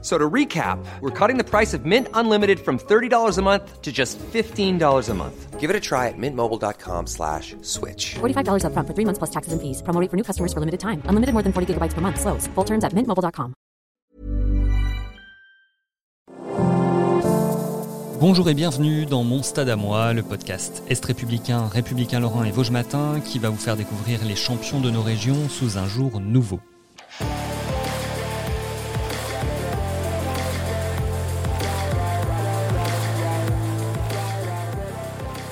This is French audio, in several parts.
So to recap, we're cutting the price of Mint Unlimited from $30 a month to just $15 a month. Give it a try at mintmobile.com slash switch. $45 upfront for three months plus taxes and fees. Promo rate for new customers for limited time. Unlimited more than 40 gigabytes per month. Slows. Full terms at mintmobile.com. Bonjour et bienvenue dans Mon Stade à moi, le podcast Est républicain, républicain Lorrain et Vosges Matin qui va vous faire découvrir les champions de nos régions sous un jour nouveau.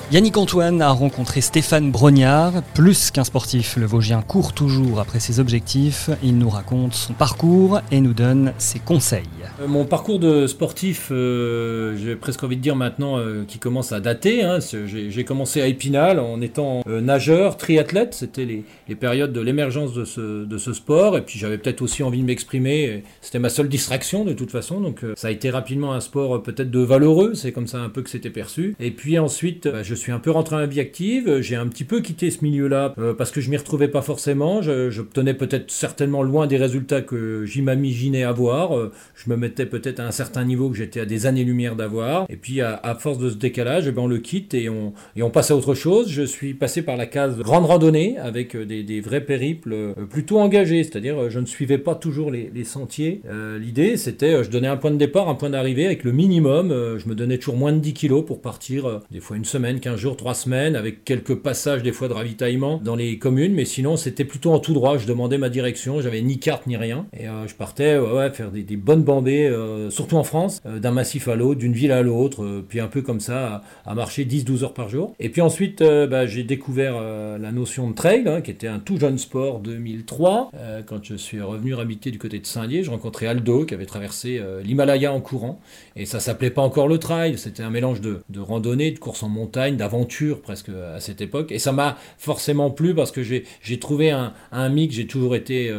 Yannick Antoine a rencontré Stéphane Brognard. Plus qu'un sportif, le Vosgien court toujours après ses objectifs. Il nous raconte son parcours et nous donne ses conseils. Euh, mon parcours de sportif, euh, j'ai presque envie de dire maintenant, euh, qui commence à dater. Hein. J'ai commencé à Épinal en étant nageur, triathlète. C'était les, périodes de l'émergence de ce, de ce, sport. Et puis j'avais peut-être aussi envie de m'exprimer. C'était ma seule distraction de toute façon. Donc ça a été rapidement un sport peut-être de valeureux. C'est comme ça un peu que c'était perçu. Et puis ensuite, bah, je suis un peu rentré dans la vie active. J'ai un petit peu quitté ce milieu-là parce que je m'y retrouvais pas forcément. J'obtenais peut-être certainement loin des résultats que j'imaginais avoir. je me mettais peut-être à un certain niveau que j'étais à des années-lumière d'avoir. Et puis à, force de ce décalage, eh ben, on le quitte et on, passe à autre chose. Je suis passé par la case grande randonnée avec des, vrais périples euh, plutôt engagés. C'est-à-dire je ne suivais pas toujours les, sentiers. Euh, l'idée c'était je donnais un point de départ, un point d'arrivée avec le minimum. je me donnais toujours moins de 10 kilos pour partir des fois une semaine, 15 jours, 3 semaines avec quelques passages des fois de ravitaillement dans les communes. Mais sinon c'était plutôt en tout droit. Je demandais ma direction. J'avais ni carte ni rien. Et je partais faire des, bonnes bambées euh, surtout en France, euh, d'un massif à l'autre, d'une ville à l'autre, euh, puis un peu comme ça, à, marcher 10-12 heures par jour. Et puis ensuite, bah, j'ai découvert la notion de trail, hein, qui était un tout jeune sport 2003. quand je suis revenu habiter du côté de Saint-Lié, je rencontrais Aldo, qui avait traversé l'Himalaya en courant. Et ça s'appelait pas encore le trail, c'était un mélange de, randonnée, de course en montagne, d'aventure presque à cette époque. Et ça m'a forcément plu parce que j'ai trouvé un, un mix, j'ai toujours été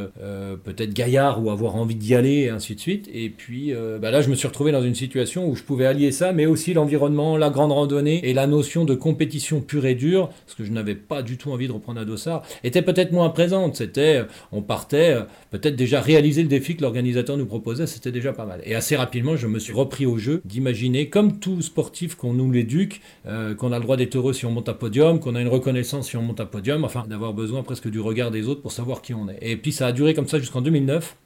peut-être gaillard ou avoir envie d'y aller, et ainsi de suite. Et puis euh, bah là, je me suis retrouvé dans une situation où je pouvais allier ça, mais aussi l'environnement, la grande randonnée et la notion de compétition pure et dure, parce que je n'avais pas du tout envie de reprendre un dossard, était peut-être moins présente. C'était, euh, on partait, euh, peut-être déjà réaliser le défi que l'organisateur nous proposait, c'était déjà pas mal. Et assez rapidement, je me suis repris au jeu d'imaginer, comme tout sportif qu'on nous l'éduque, qu'on a le droit d'être heureux si on monte à podium, qu'on a une reconnaissance si on monte à podium, enfin d'avoir besoin presque du regard des autres pour savoir qui on est. Et puis ça a duré comme ça jusqu'en 2009.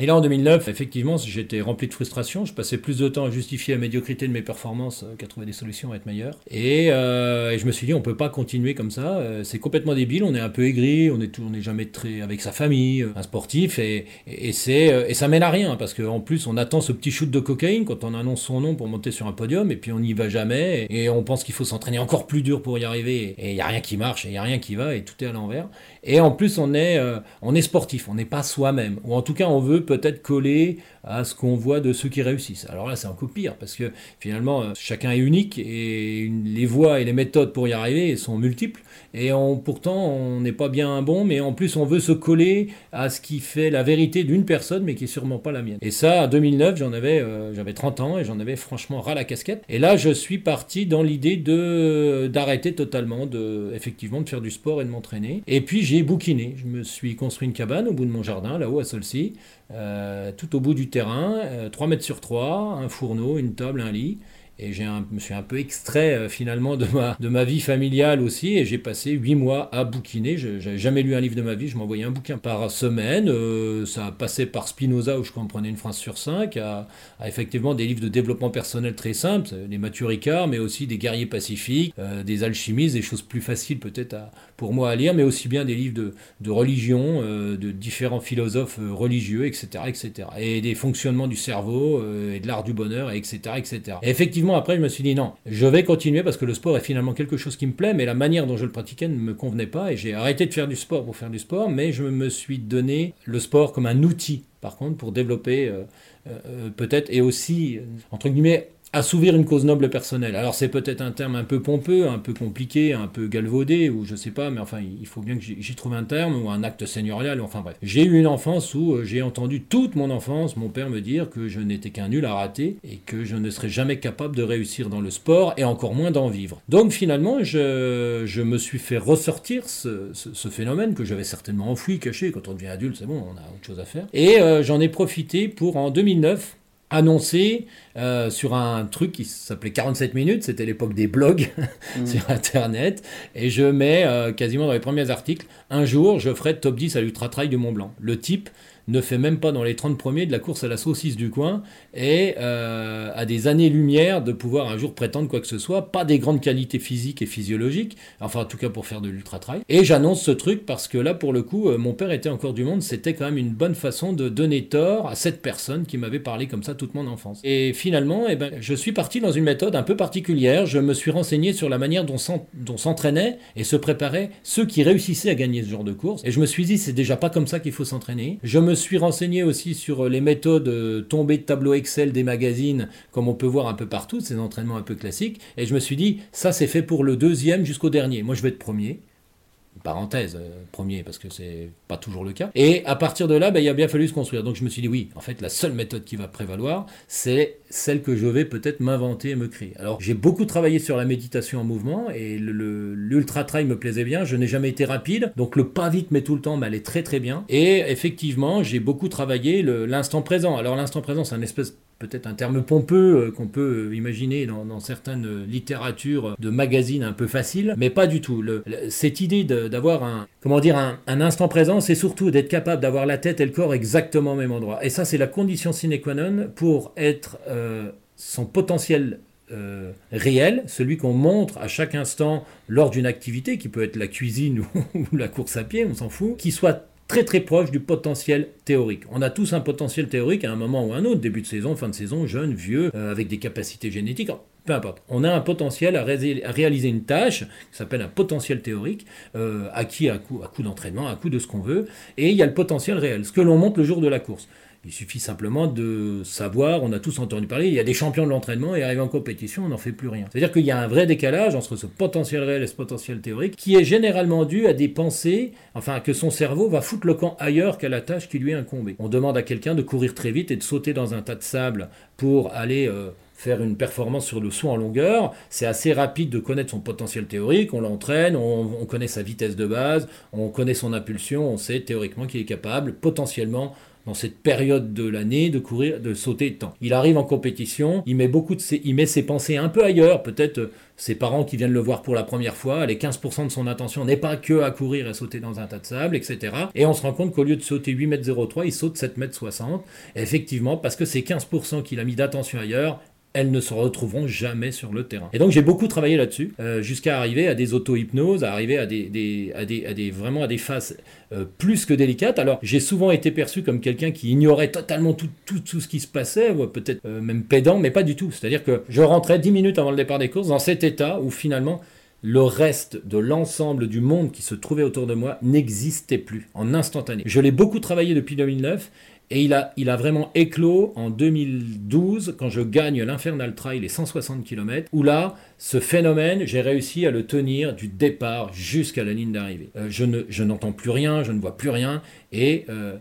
Et là, en 2009, effectivement, j'étais rempli de frustration. Je passais plus de temps à justifier la médiocrité de mes performances qu'à trouver des solutions à être meilleur. Euh, et, je me suis dit, on peut pas continuer comme ça. Euh, c'est complètement débile. On est un peu aigri. On est, on est jamais très avec sa famille, un sportif. Et, et, c'est, et ça mène à rien parce qu'en plus, on attend ce petit shoot de cocaïne quand on annonce son nom pour monter sur un podium. Et puis, on n'y va jamais. Et, on pense qu'il faut s'entraîner encore plus dur pour y arriver. Et il n'y a rien qui marche. Et il n'y a rien qui va. Et tout est à l'envers. Et en plus, on est, euh, on est sportif. On n'est pas soi-même. Ou en tout cas, on veut peut-être coller à ce qu'on voit de ceux qui réussissent. Alors là, c'est encore pire, parce que finalement, euh, chacun est unique et les voies et les méthodes pour y arriver sont multiples. Et pourtant, on n'est pas bien bon, mais en plus, on veut se coller à ce qui fait la vérité d'une personne, mais qui est sûrement pas la mienne. Et ça, en 2009, j'en avais, euh, j'avais 30 ans et j'en avais franchement ras la casquette. Et là, je suis parti dans l'idée de d'arrêter totalement, de effectivement, de faire du sport et de m'entraîner. Et puis, j'ai bouquiné. Je me suis construit une cabane au bout de mon jardin, là-haut à Solcy, euh, tout au bout du terrain, 3 euh, mètres sur 3, un fourneau, une table, un lit. Et je me suis un peu extrait euh, finalement de ma, de ma vie familiale aussi. Et j'ai passé huit mois à bouquiner. Je n'avais jamais lu un livre de ma vie. Je m'envoyais un bouquin par semaine. Euh, ça passé par Spinoza où je comprenais une phrase sur cinq. À, effectivement des livres de développement personnel très simples. Les Mathieu Ricard, mais aussi des guerriers pacifiques, euh, des alchimistes, des choses plus faciles peut-être pour moi à lire. Mais aussi bien des livres de, de religion, de différents philosophes religieux, etc., etc. Et des fonctionnements du cerveau et de l'art du bonheur, etc., etc. Et effectivement, après, je me suis dit non, je vais continuer parce que le sport est finalement quelque chose qui me plaît, mais la manière dont je le pratiquais ne me convenait pas et j'ai arrêté de faire du sport pour faire du sport, mais je me suis donné le sport comme un outil, par contre, pour développer euh, euh, peut-être et aussi, entre guillemets, assouvir une cause noble personnelle. Alors c'est peut-être un terme un peu pompeux, un peu compliqué, un peu galvaudé, ou je sais pas, mais enfin il faut bien que j'y trouve un terme, ou un acte seigneurial, enfin bref. J'ai eu une enfance où euh, j'ai entendu toute mon enfance mon père me dire que je n'étais qu'un nul à rater, et que je ne serais jamais capable de réussir dans le sport, et encore moins d'en vivre. Donc finalement, je, je, me suis fait ressortir ce, ce, phénomène que j'avais certainement enfoui, caché, quand on devient adulte, c'est bon, on a autre chose à faire. Et euh, j'en ai profité pour, en 2009, annoncé euh, sur un truc qui s'appelait 47 minutes, c'était l'époque des blogs mm. sur Internet, et je mets euh, quasiment dans les premiers articles, un jour je ferai top 10 à l'Ultra Trail du Mont Blanc. Le type ne fait même pas dans les 30 premiers de la course à la saucisse du coin et euh, a des années-lumière de pouvoir un jour prétendre quoi que ce soit, pas des grandes qualités physiques et physiologiques, enfin en tout cas pour faire de l'ultra-trail. Et j'annonce ce truc parce que là pour le coup, euh, mon père était encore du monde, c'était quand même une bonne façon de donner tort à cette personne qui m'avait parlé comme ça toute mon enfance. Et finalement, eh ben, je suis parti dans une méthode un peu particulière, je me suis renseigné sur la manière dont s'entraînaient et se préparaient ceux qui réussissaient à gagner ce genre de course, et je me suis dit c'est déjà pas comme ça qu'il faut s'entraîner. Je me suis renseigné aussi sur euh, les méthodes euh, tombées de tableau Excel des magazines, comme on peut voir un peu partout, ces entraînements un peu classiques. Et je me suis dit, ça c'est fait pour le deuxième jusqu'au dernier. Moi je vais être premier parenthèse, euh, premier, parce que c'est pas toujours le cas. Et à partir de là, ben, il a bien fallu se construire. Donc je me suis dit, oui, en fait, la seule méthode qui va prévaloir, c'est celle que je vais peut-être m'inventer et me créer. Alors j'ai beaucoup travaillé sur la méditation en mouvement, et l'ultra trail me plaisait bien. Je n'ai jamais été rapide, donc le pas vite, mais tout le temps m'allait très très bien. Et effectivement, j'ai beaucoup travaillé l'instant présent. Alors l'instant présent, c'est un espèce peut-être un terme pompeux euh, qu'on peut imaginer dans, certaines littératures de magazines un peu faciles, mais pas du tout. cette idée d'avoir un, comment dire, un, instant présent, c'est surtout d'être capable d'avoir la tête et le corps exactement au même endroit. Et ça, c'est la condition sine qua non pour être euh, son potentiel euh, réel, celui qu'on montre à chaque instant lors d'une activité, qui peut être la cuisine ou la course à pied, on s'en fout, qui soit très très proche du potentiel théorique. On a tous un potentiel théorique à un moment ou à un autre, début de saison, fin de saison, jeune, vieux, euh, avec des capacités génétiques, peu importe. On a un potentiel à, réaliser une tâche qui s'appelle un potentiel théorique, euh, acquis à coup, à coup d'entraînement, à coup de ce qu'on veut, et il y a le potentiel réel, ce que l'on monte le jour de la course. Il suffit simplement de savoir, on a tous entendu parler, il y a des champions de l'entraînement et arrivé en compétition, on n'en fait plus rien. C'est-à-dire qu'il y a un vrai décalage entre ce potentiel réel et ce potentiel théorique qui est généralement dû à des pensées, enfin que son cerveau va foutre le camp ailleurs qu'à la tâche qui lui est incombée. On demande à quelqu'un de courir très vite et de sauter dans un tas de sable pour aller... Euh, faire une performance sur le saut en longueur, c'est assez rapide de connaître son potentiel théorique, on l'entraîne, on, connaît sa vitesse de base, on connaît son impulsion, on sait théoriquement qu'il est capable potentiellement dans cette période de l'année de courir, de sauter de temps. Il arrive en compétition, il met beaucoup de ses, il met ses pensées un peu ailleurs, peut-être euh, ses parents qui viennent le voir pour la première fois, les 15% de son attention n'est pas que à courir et sauter dans un tas de sable, etc. Et on se rend compte qu'au lieu de sauter 8 m 03, il saute 7 m 60. effectivement, parce que ces 15% qu'il a mis d'attention ailleurs, elles ne se retrouveront jamais sur le terrain. Et donc j'ai beaucoup travaillé là-dessus, euh, jusqu'à arriver à des auto-hypnoses, à arriver à des, vraiment à des phases euh, plus que délicates. Alors j'ai souvent été perçu comme quelqu'un qui ignorait totalement tout, tout, tout ce qui se passait, ou peut-être euh, même pédant, mais pas du tout. C'est-à-dire que je rentrais 10 minutes avant le départ des courses dans cet état où finalement le reste de l'ensemble du monde qui se trouvait autour de moi n'existait plus en instantané. Je l'ai beaucoup travaillé depuis 2009 et il a, il a vraiment éclos en 2012 quand je gagne l'Infernal Trail, les 160 km, où là, ce phénomène, j'ai réussi à le tenir du départ jusqu'à la ligne d'arrivée. Euh, je n'entends plus rien, je ne vois plus rien, et euh,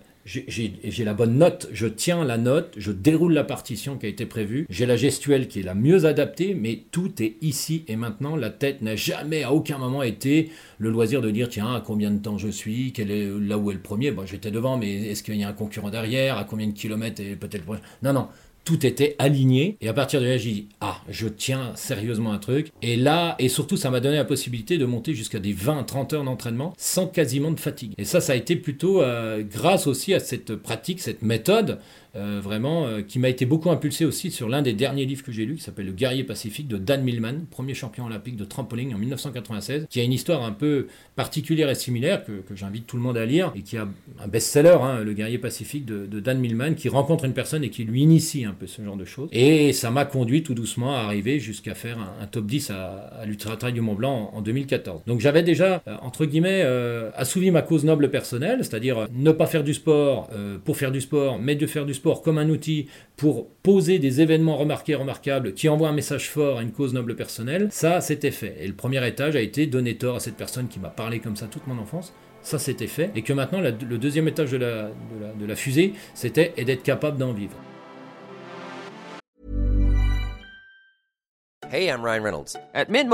j'ai la bonne note, je tiens la note, je déroule la partition qui a été prévue, j'ai la gestuelle qui est la mieux adaptée, mais tout est ici et maintenant. La tête n'a jamais, à aucun moment, été le loisir de dire tiens, à combien de temps je suis, est là où est le premier. Bon, j'étais devant, mais est-ce qu'il y a un concurrent derrière, à combien de kilomètres et peut-être Non, non, tout était aligné. Et à partir de là, j'ai dit, ah, je tiens sérieusement un truc. Et là, et surtout, ça m'a donné la possibilité de monter jusqu'à des 20-30 heures d'entraînement sans quasiment de fatigue. Et ça, ça a été plutôt euh, grâce aussi à cette pratique, cette méthode euh, vraiment, euh, qui m'a été beaucoup impulsé aussi sur l'un des derniers livres que j'ai lu, qui s'appelle Le guerrier pacifique de Dan Millman, premier champion olympique de trampoline en 1996, qui a une histoire un peu particulière et similaire que, j'invite tout le monde à lire et qui a un best-seller, hein, Le guerrier pacifique de, Dan Millman, qui rencontre une personne et qui lui initie un peu ce genre de choses. Et ça m'a conduit tout doucement à arriver jusqu'à faire un, top 10 à, à l'Ultra Trail du Mont Blanc en, 2014. Donc j'avais déjà, euh, entre guillemets, euh, assouvi ma cause noble personnelle, c'est-à-dire ne pas faire du sport pour faire du sport, mais de faire du sport comme un outil pour poser des événements remarqués, remarquables, qui envoient un message fort à une cause noble personnelle. Ça, c'était fait. Et le premier étage a été donner tort à cette personne qui m'a parlé comme ça toute mon enfance ça c'était fait, et que maintenant le deuxième étage de la, de la, fusée, c'était d'être capable d'en vivre. Hey, I'm Ryan Reynolds. At Mint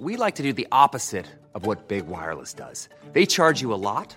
we like to do the opposite of what Big Wireless does. They charge you a lot,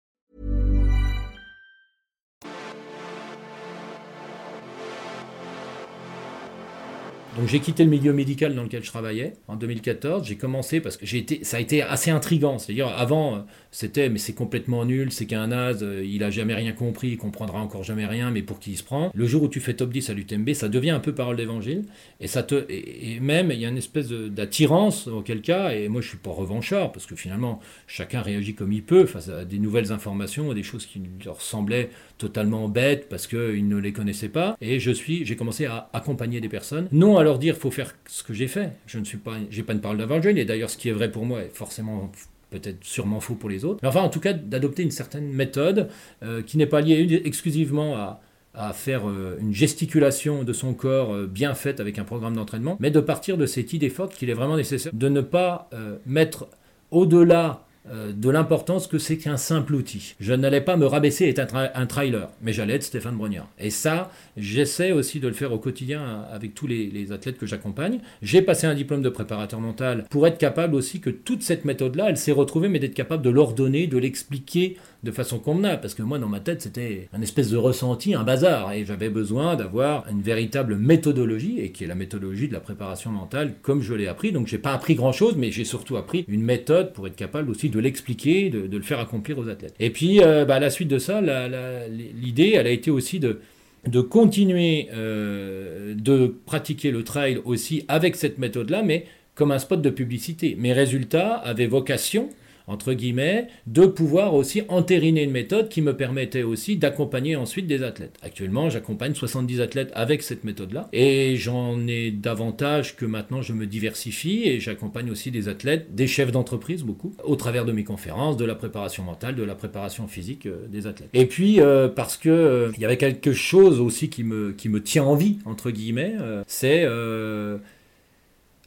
Donc j'ai quitté le milieu médical dans lequel je travaillais en 2014. J'ai commencé parce que j'ai été, ça a été assez intrigant. C'est-à-dire avant c'était mais c'est complètement nul, c'est qu'un naze, il a jamais rien compris, il comprendra encore jamais rien, mais pour qui il se prend. Le jour où tu fais top 10 à l'UTMB, ça devient un peu parole d'évangile et ça te et, même il y a une espèce d'attirance auquel cas et moi je suis pas revanchard parce que finalement chacun réagit comme il peut face à des nouvelles informations, à des choses qui leur semblaient totalement bêtes parce qu'ils ne les connaissaient pas et je suis j'ai commencé à accompagner des personnes non à leur dire faut faire ce que j'ai fait. Je ne suis pas, j'ai pas une parole d'évangile, et d'ailleurs ce qui est vrai pour moi est forcément peut-être sûrement faux pour les autres. Mais enfin, en tout cas, d'adopter une certaine méthode euh, qui n'est pas liée exclusivement à, faire euh, une gesticulation de son corps euh, bien faite avec un programme d'entraînement, mais de partir de cette idée forte qu'il est vraiment nécessaire de ne pas mettre au-delà de l'importance que c'est qu'un simple outil. Je n'allais pas me rabaisser être un, trailer, mais j'allais être Stéphane Brognard. Et ça, j'essaie aussi de le faire au quotidien avec tous les, athlètes que j'accompagne. J'ai passé un diplôme de préparateur mental pour être capable aussi que toute cette méthode-là, elle s'est retrouvée, mais d'être capable de l'ordonner, de l'expliquer de façon convenable. Parce que moi, dans ma tête, c'était un espèce de ressenti, un bazar. Et j'avais besoin d'avoir une véritable méthodologie, et qui est la méthodologie de la préparation mentale, comme je l'ai appris. Donc, j'ai pas appris grand-chose, mais j'ai surtout appris une méthode pour être capable aussi de l'expliquer, de, le faire accomplir aux athlètes. Et puis, euh, bah, à la suite de ça, l'idée, elle a été aussi de, de continuer euh, de pratiquer le trail aussi avec cette méthode-là, mais comme un spot de publicité. Mes résultats avaient vocation entre guillemets, de pouvoir aussi entériner une méthode qui me permettait aussi d'accompagner ensuite des athlètes. Actuellement, j'accompagne 70 athlètes avec cette méthode-là, et j'en ai davantage que maintenant je me diversifie, et j'accompagne aussi des athlètes, des chefs d'entreprise beaucoup, au travers de mes conférences, de la préparation mentale, de la préparation physique euh, des athlètes. Et puis, euh, parce que euh, y avait quelque chose aussi qui me, qui me tient en vie, entre guillemets, c'est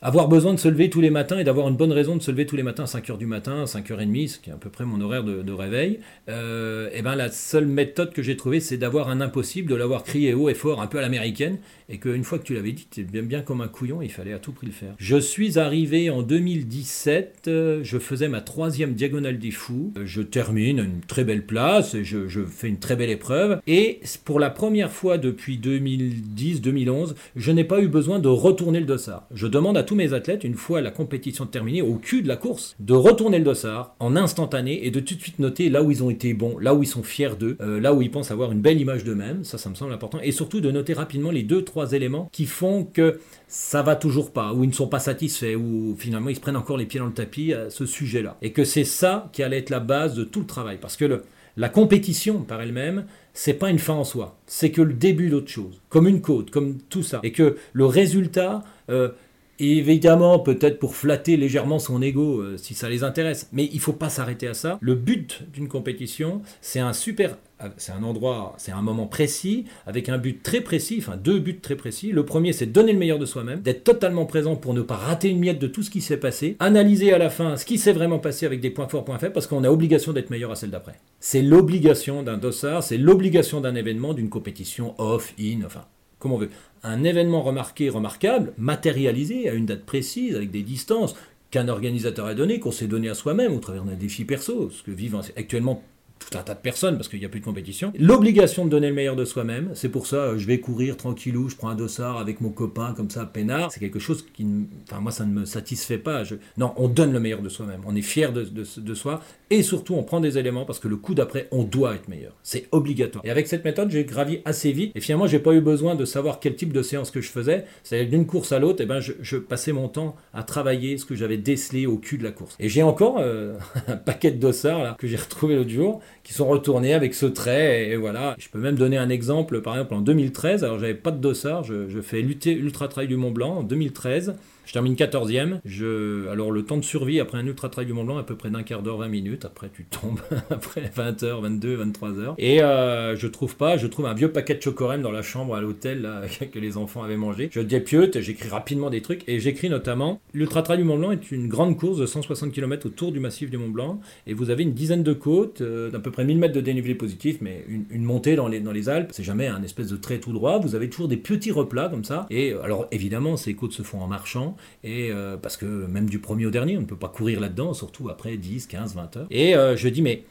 avoir besoin de se lever tous les matins et d'avoir une bonne raison de se lever tous les matins à 5h du matin, 5h30, ce qui est à peu près mon horaire de, réveil, euh, et ben la seule méthode que j'ai trouvée, c'est d'avoir un impossible, de l'avoir crié haut et fort, un peu à l'américaine, et qu'une fois que tu l'avais dit, tu bien, bien comme un couillon, il fallait à tout prix le faire. Je suis arrivé en 2017, euh, je faisais ma troisième diagonale des fous, je termine une très belle place, et je, je fais une très belle épreuve, et pour la première fois depuis 2010-2011, je n'ai pas eu besoin de retourner le dossard. Je demande à tout mes athlètes, une fois la compétition terminée, au cul de la course, de retourner le dossard en instantané et de tout de suite noter là où ils ont été bons, là où ils sont fiers d'eux, euh, là où ils pensent avoir une belle image d'eux-mêmes, ça ça me semble important, et surtout de noter rapidement les deux, trois éléments qui font que ça va toujours pas, ou ils ne sont pas satisfaits, ou finalement ils se prennent encore les pieds dans le tapis à ce sujet-là. Et que c'est ça qui allait être la base de tout le travail. Parce que la compétition par elle-même, c'est pas une fin en soi, c'est que le début d'autre chose, comme une côte, comme tout ça. Et que le résultat, euh, évidemment, peut-être pour flatter légèrement son ego, euh, si ça les intéresse. Mais il faut pas s'arrêter à ça. Le but d'une compétition, c'est un super, euh, c'est un endroit, c'est un moment précis, avec un but très précis, enfin deux buts très précis. Le premier, c'est donner le meilleur de soi-même, d'être totalement présent pour ne pas rater une miette de tout ce qui s'est passé, analyser à la fin ce qui s'est vraiment passé avec des points forts, points faibles, parce qu'on a obligation d'être meilleur à celle d'après. C'est l'obligation d'un dossard, c'est l'obligation d'un événement, d'une compétition off, in, enfin comme on veut, un événement remarqué, remarquable, matérialisé à une date précise, avec des distances qu'un organisateur a donné, qu'on s'est donné à soi-même au travers d'un défi perso, ce que vivent actuellement tout un tas de personnes parce qu'il n'y a plus de compétition. L'obligation de donner le meilleur de soi-même, c'est pour ça, euh, je vais courir tranquillou, je prends un dossard avec mon copain comme ça, peinard. C'est quelque chose qui, enfin moi, ça ne me satisfait pas. Non, on donne le meilleur de soi-même. On est fier de, de, soi et surtout on prend des éléments parce que le coup d'après, on doit être meilleur. C'est obligatoire. Et avec cette méthode, j'ai gravi assez vite et finalement, j'ai pas eu besoin de savoir quel type de séance que je faisais. C'est d'une course à l'autre, et eh ben je, passais mon temps à travailler ce que j'avais décelé au cul de la course. Et j'ai encore euh, un paquet de dossards là que j'ai retrouvé l'autre jour qui sont retournés avec ce trait et, voilà. Je peux même donner un exemple. Par exemple, en 2013, alors j'avais pas de dossard, je, je fais l'ultra trail du Mont Blanc en 2013. Je termine 14e. Je... Alors, le temps de survie après un ultra trail du Mont Blanc, à peu près d'un quart d'heure, 20 minutes. Après, tu tombes après 20h, 22, 23h. Et euh, je trouve pas, je trouve un vieux paquet de chocorème dans la chambre à l'hôtel que les enfants avaient mangé. Je dépiote, j'écris rapidement des trucs et j'écris notamment L'ultra trail du Mont Blanc est une grande course de 160 km autour du massif du Mont Blanc et vous avez une dizaine de côtes euh, d'à peu près 1000 mètres de dénivelé positif, mais une, montée dans les, dans les Alpes. C'est jamais un espèce de trait tout droit. Vous avez toujours des petits replats comme ça. Et alors, évidemment, ces côtes se font en marchant et euh, parce que même du premier au dernier, on ne peut pas courir là-dedans, surtout après 10, 15, 20 heures. Et euh, je dis, mais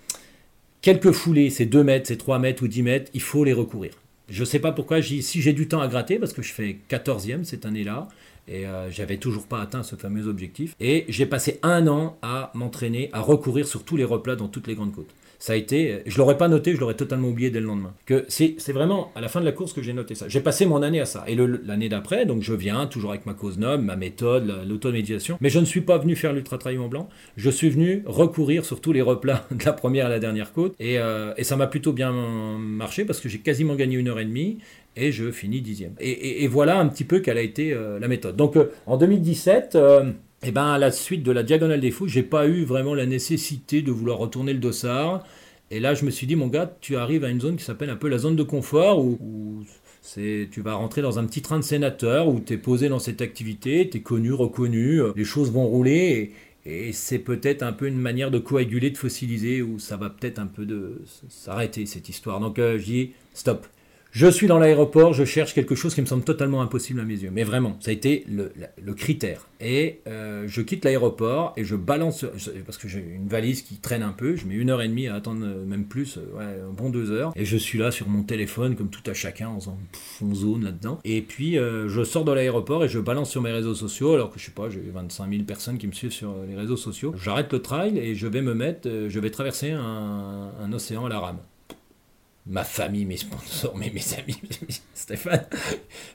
quelques foulées, ces 2 mètres, ces 3 mètres ou 10 mètres, il faut les recourir. Je ne sais pas pourquoi, si j'ai du temps à gratter, parce que je fais 14e cette année-là, et euh, j'avais toujours pas atteint ce fameux objectif. Et j'ai passé un an à m'entraîner, à recourir sur tous les replats dans toutes les grandes côtes ça a été, je l'aurais pas noté, je l'aurais totalement oublié dès le lendemain. Que c'est, vraiment à la fin de la course que j'ai noté ça. J'ai passé mon année à ça. Et l'année d'après, donc je viens toujours avec ma cause noble, ma méthode, l'automédiation. Mais je ne suis pas venu faire l'ultra trail en blanc. Je suis venu recourir sur tous les replats de la première à la dernière côte. Et, euh, ça m'a plutôt bien marché parce que j'ai quasiment gagné une heure et demie et je finis dixième. Et, et, voilà un petit peu quelle a été euh, la méthode. Donc euh, en 2017. Et eh ben à la suite de la diagonale des fous, j'ai pas eu vraiment la nécessité de vouloir retourner le dossard. Et là, je me suis dit, mon gars, tu arrives à une zone qui s'appelle un peu la zone de confort où, c'est, tu vas rentrer dans un petit train de sénateur où tu es posé dans cette activité, tu es connu, reconnu, euh, les choses vont rouler et, c'est peut-être un peu une manière de coaguler, de fossiliser où ça va peut-être un peu de s'arrêter cette histoire. Donc euh, je stop, je suis dans l'aéroport, je cherche quelque chose qui me semble totalement impossible à mes yeux. Mais vraiment, ça a été le, critère. Et euh, je quitte l'aéroport et je balance, parce que j'ai une valise qui traîne un peu, je mets une heure et demie à attendre, euh, même plus, euh, ouais, bon deux heures. Et je suis là sur mon téléphone, comme tout à chacun, en, en zone là-dedans. Et puis, je sors de l'aéroport et je balance sur mes réseaux sociaux, alors que je sais pas, j'ai 25 000 personnes qui me suivent sur les réseaux sociaux. J'arrête le trail et je vais me mettre, je vais traverser un, un océan à la rame ma famille, mes sponsors, mes, mes amis, Stéphane.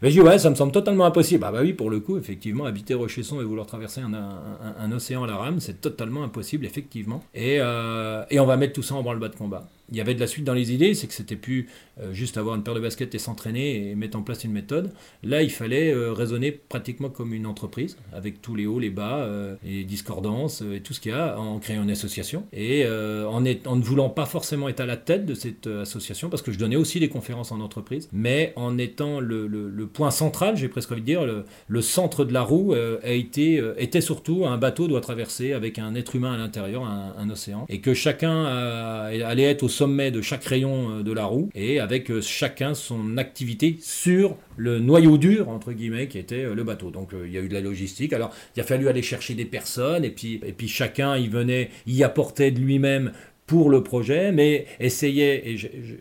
Mais je dis, ouais, ça me semble totalement impossible. Ah bah oui, pour le coup, effectivement, habiter Rochesson et vouloir traverser un, océan à la rame, c'est totalement impossible, effectivement. Et, euh, et on va mettre tout ça en branle-bas de combat il y avait de la suite dans les idées, c'est que c'était plus euh, juste avoir une paire de baskets et s'entraîner et mettre en place une méthode. Là, il fallait euh, raisonner pratiquement comme une entreprise, avec tous les hauts, les bas, euh, les discordances et tout ce qu'il y a, en créant une association. Et en, ne voulant pas forcément être à la tête de cette association, parce que je donnais aussi des conférences en entreprise, mais en étant le, point central, j'ai presque envie de dire, le, centre de la roue a été, était surtout un bateau doit traverser avec un être humain à l'intérieur, un, un, océan, et que chacun allait être au sommet de chaque rayon euh, de la roue et avec euh, chacun son activité sur le noyau dur, entre guillemets, qui était euh, le bateau. Donc il y a eu de la logistique. Alors il a fallu aller chercher des personnes et puis, et puis chacun y venait, y apportait de lui-même pour le projet, mais essayait, et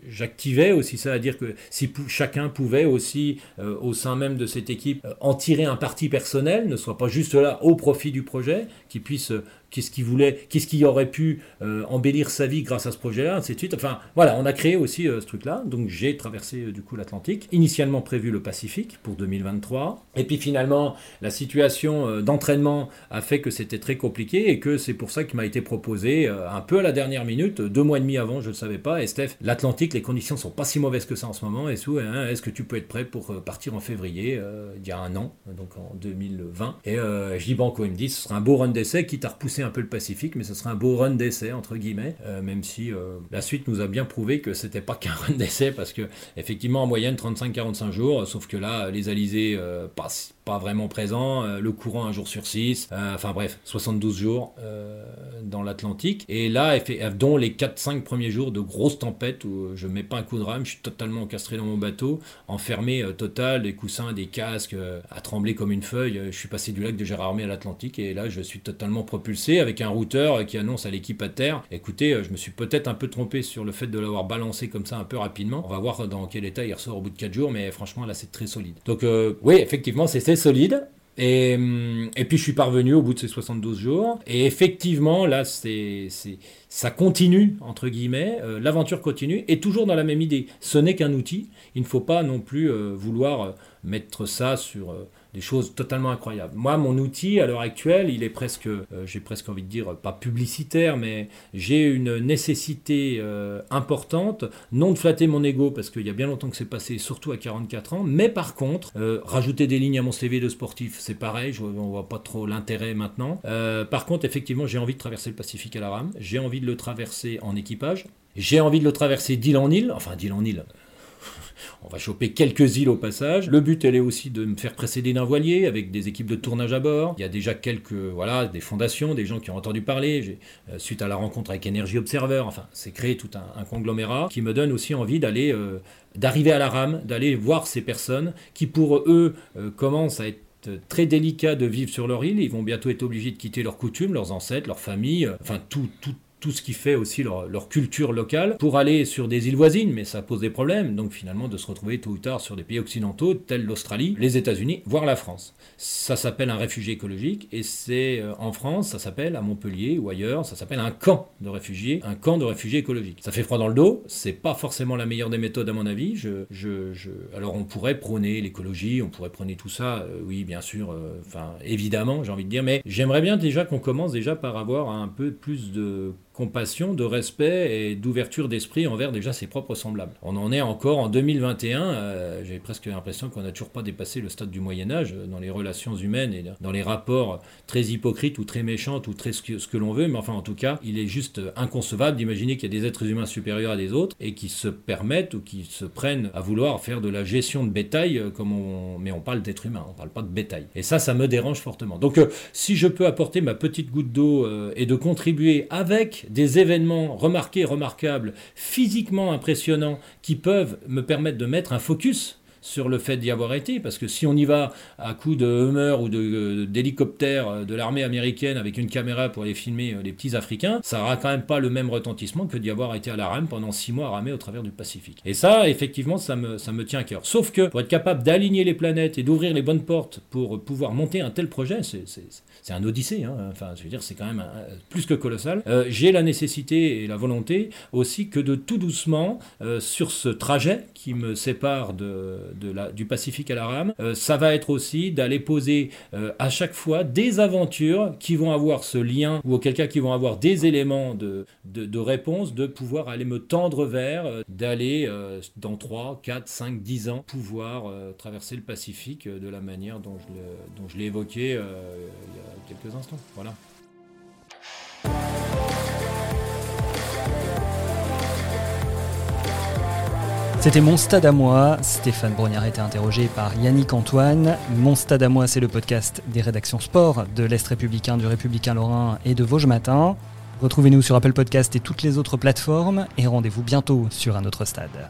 j'activais aussi ça, à dire que si chacun pouvait aussi, au sein même de cette équipe, en tirer un parti personnel, ne soit pas juste là au profit du projet, qui puisse qu'est-ce qu'il voulait, qu'est-ce qui aurait pu euh, embellir sa vie grâce à ce projet-là, ainsi de suite. Enfin, voilà, on a créé aussi euh, ce truc-là. Donc j'ai traversé euh, du coup l'Atlantique. Initialement prévu le Pacifique pour 2023. Et puis finalement, la situation d'entraînement a fait que c'était très compliqué et que c'est pour ça qu'il m'a été proposé un peu à la dernière minute, deux mois et demi avant, je ne savais pas. Et Steph, l'Atlantique, les conditions sont pas si mauvaises que ça en ce moment. Hein, est-ce que tu peux être prêt pour partir en février, il y a un an, donc en 2020 Et je banco, il me dit, ce sera un beau run d'essai, quitte à repousser un peu le Pacifique, mais ce sera un beau run d'essai, entre guillemets, euh, même si euh, la suite nous a bien prouvé que c'était pas qu'un run d'essai, parce que effectivement, en moyenne, 35-45 jours, sauf que là, les alizés euh, pas vraiment présents, le courant un jour sur 6, enfin bref, 72 jours dans l'Atlantique. Et là, dont les 4-5 premiers jours de grosses tempêtes où je mets pas un coup de rame, je suis totalement encastré dans mon bateau, enfermé total, des coussins, des casques, à trembler comme une feuille. Je suis passé du lac de Gérardmer à l'Atlantique et là, je suis totalement propulsé avec un routeur qui annonce à l'équipe à terre, écoutez, je me suis peut-être un peu trompé sur le fait de l'avoir balancé comme ça un peu rapidement. On va voir dans quel état il ressort au bout de 4 jours, mais franchement, là, c'est très solide. Donc, oui, effectivement, c'est solide. Et, hum, et, puis je suis parvenu au bout de ces 72 jours. Et effectivement, là, c'est, ça continue, entre guillemets, euh, l'aventure continue, et toujours dans la même idée. Ce n'est qu'un outil. Il ne faut pas non plus euh, vouloir euh, mettre ça sur des choses totalement incroyables. Moi, mon outil à l'heure actuelle, il est presque, euh, j'ai presque envie de dire, pas publicitaire, mais j'ai une nécessité euh, importante, non de flatter mon ego, parce qu'il y a bien longtemps que c'est passé, surtout à 44 ans, mais par contre, euh, rajouter des lignes à mon CV de sportif, c'est pareil, je, on voit pas trop l'intérêt maintenant. par contre, effectivement, j'ai envie de traverser le Pacifique à la rame, j'ai envie de le traverser en équipage, j'ai envie de le traverser d'île en île, enfin d'île en île, on va choper quelques îles au passage. Le but, elle est aussi de me faire précéder d'un voilier avec des équipes de tournage à bord. Il y a déjà quelques, voilà, des fondations, des gens qui ont entendu parler. Euh, suite à la rencontre avec Energy Observer, enfin, c'est créé tout un, conglomérat qui me donne aussi envie d'aller, euh, d'arriver à la rame, d'aller voir ces personnes qui, pour eux, euh, commencent à être très délicats de vivre sur leur île. Ils vont bientôt être obligés de quitter leurs coutumes, leurs ancêtres, leurs familles, enfin tout, tout ce qui fait aussi leur, culture locale, pour aller sur des îles voisines, mais ça pose des problèmes, donc finalement de se retrouver tôt ou tard sur des pays occidentaux tels l'Australie, les États-Unis, voire la France. Ça s'appelle un réfugié écologique, et c'est euh, en France, ça s'appelle à Montpellier ou ailleurs, ça s'appelle un camp de réfugiés, un camp de réfugiés écologiques. Ça fait froid dans le dos, c'est pas forcément la meilleure des méthodes à mon avis. Alors on pourrait prôner l'écologie, on pourrait prôner tout ça, euh, oui bien sûr, euh, enfin évidemment j'ai envie de dire, mais j'aimerais bien déjà qu'on commence déjà par avoir un peu plus de compassion, de respect et d'ouverture d'esprit envers déjà ses propres semblables. On en est encore en 2021, euh, j'ai presque l'impression qu'on n'a toujours pas dépassé le stade du Moyen Âge euh, dans les relations humaines et dans les rapports très hypocrites ou très méchants ou très ce que, l'on veut, mais enfin en tout cas, il est juste inconcevable d'imaginer qu'il y a des êtres humains supérieurs à des autres et qui se permettent ou qui se prennent à vouloir faire de la gestion de bétail euh, comme on... mais on parle d'être humain, on parle pas de bétail. Et ça, ça me dérange fortement. Donc si je peux apporter ma petite goutte d'eau et de contribuer avec des événements remarqués, remarquables, physiquement impressionnants, qui peuvent me permettre de mettre un focus sur le fait d'y avoir été, parce que si on y va à coup de Hummer ou euh, d'hélicoptère de, de l'armée américaine avec une caméra pour aller filmer euh, les petits Africains, ça n'aura quand même pas le même retentissement que d'y avoir été à la rame pendant six mois à ramer au travers du Pacifique. Et ça, effectivement, ça me, ça me tient à cœur. Sauf que pour être capable d'aligner les planètes et d'ouvrir les bonnes portes pour pouvoir monter un tel projet, c'est un odyssée, hein. enfin, je veux dire, c'est quand même plus que colossal. Euh, j'ai la nécessité et la volonté aussi que de tout doucement, sur ce trajet qui me sépare de du Pacifique à la rame, euh, ça va être aussi d'aller poser euh, à chaque fois des aventures qui vont avoir ce lien ou auquel cas qui vont avoir des éléments de, de, réponse, de pouvoir aller me tendre vers, euh, d'aller dans 3, 4, 5, 10 ans pouvoir traverser le Pacifique de la manière dont je l'ai évoqué il y a quelques instants. Voilà. C'était Mon Stade à moi. Stéphane Brognard était interrogé par Yannick Antoine. Mon Stade à moi, c'est le podcast des rédactions sport de l'Est républicain, du Républicain Lorrain et de Vosges Matin. Retrouvez-nous sur Apple Podcast et toutes les autres plateformes et rendez-vous bientôt sur un autre stade.